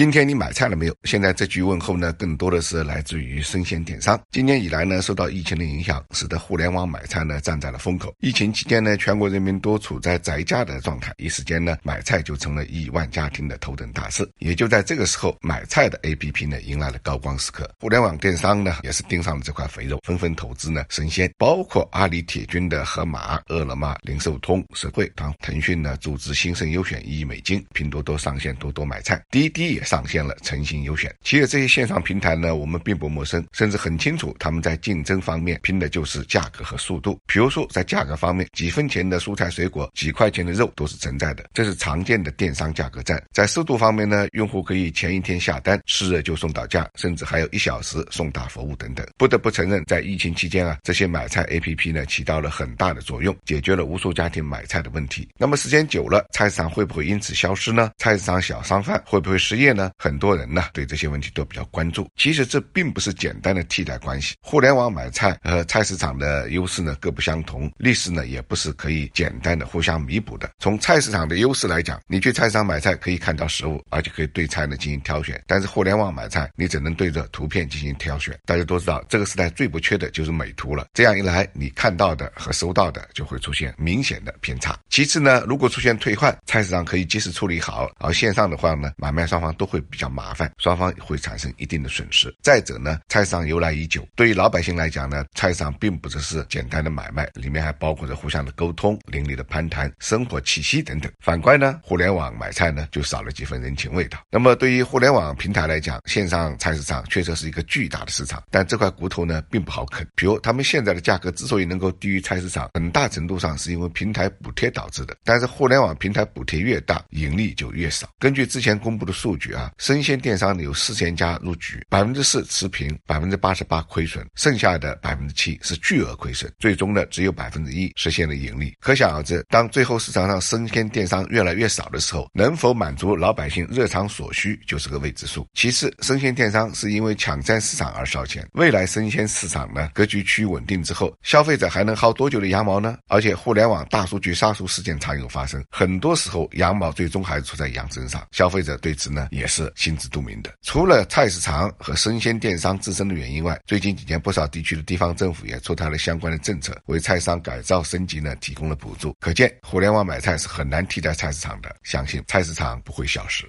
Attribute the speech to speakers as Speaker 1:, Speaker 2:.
Speaker 1: 今天你买菜了没有？现在这句问候呢，更多的是来自于生鲜电商。今年以来呢，受到疫情的影响，使得互联网买菜呢站在了风口。疫情期间呢，全国人民都处在宅家的状态，一时间呢，买菜就成了亿万家庭的头等大事。也就在这个时候，买菜的 APP 呢迎来了高光时刻。互联网电商呢也是盯上了这块肥肉，纷纷投资呢生鲜，包括阿里铁军的盒马、饿了么、零售通、实惠，当腾讯呢注资兴盛优选一亿美金，拼多多上线多多买菜，滴滴也。上线了诚信优选，其实这些线上平台呢，我们并不陌生，甚至很清楚他们在竞争方面拼的就是价格和速度。比如说在价格方面，几分钱的蔬菜水果，几块钱的肉都是存在的，这是常见的电商价格战。在速度方面呢，用户可以前一天下单，是热就送到家，甚至还有一小时送达服务等等。不得不承认，在疫情期间啊，这些买菜 APP 呢起到了很大的作用，解决了无数家庭买菜的问题。那么时间久了，菜市场会不会因此消失呢？菜市场小商贩会不会失业呢？很多人呢对这些问题都比较关注。其实这并不是简单的替代关系。互联网买菜和菜市场的优势呢各不相同，历史呢也不是可以简单的互相弥补的。从菜市场的优势来讲，你去菜市场买菜可以看到实物，而且可以对菜呢进行挑选。但是互联网买菜，你只能对着图片进行挑选。大家都知道，这个时代最不缺的就是美图了。这样一来，你看到的和收到的就会出现明显的偏差。其次呢，如果出现退换，菜市场可以及时处理好，而线上的话呢，买卖双方都。会比较麻烦，双方会产生一定的损失。再者呢，菜市场由来已久，对于老百姓来讲呢，菜市场并不只是简单的买卖，里面还包括着互相的沟通、邻里的攀谈、生活气息等等。反观呢，互联网买菜呢，就少了几分人情味道。那么对于互联网平台来讲，线上菜市场确实是一个巨大的市场，但这块骨头呢，并不好啃。比如他们现在的价格之所以能够低于菜市场，很大程度上是因为平台补贴导致的。但是互联网平台补贴越大，盈利就越少。根据之前公布的数据啊。生鲜电商有四千家入局，百分之四持平，百分之八十八亏损，剩下的百分之七是巨额亏损，最终呢只有百分之一实现了盈利。可想而知，当最后市场上生鲜电商越来越少的时候，能否满足老百姓日常所需就是个未知数。其次，生鲜电商是因为抢占市场而烧钱，未来生鲜市场呢格局趋于稳定之后，消费者还能薅多久的羊毛呢？而且互联网大数据杀熟事件常有发生，很多时候羊毛最终还是出在羊身上，消费者对此呢也是。心知肚明的。除了菜市场和生鲜电商自身的原因外，最近几年不少地区的地方政府也出台了相关的政策，为菜商改造升级呢提供了补助。可见，互联网买菜是很难替代菜市场的。相信菜市场不会消失。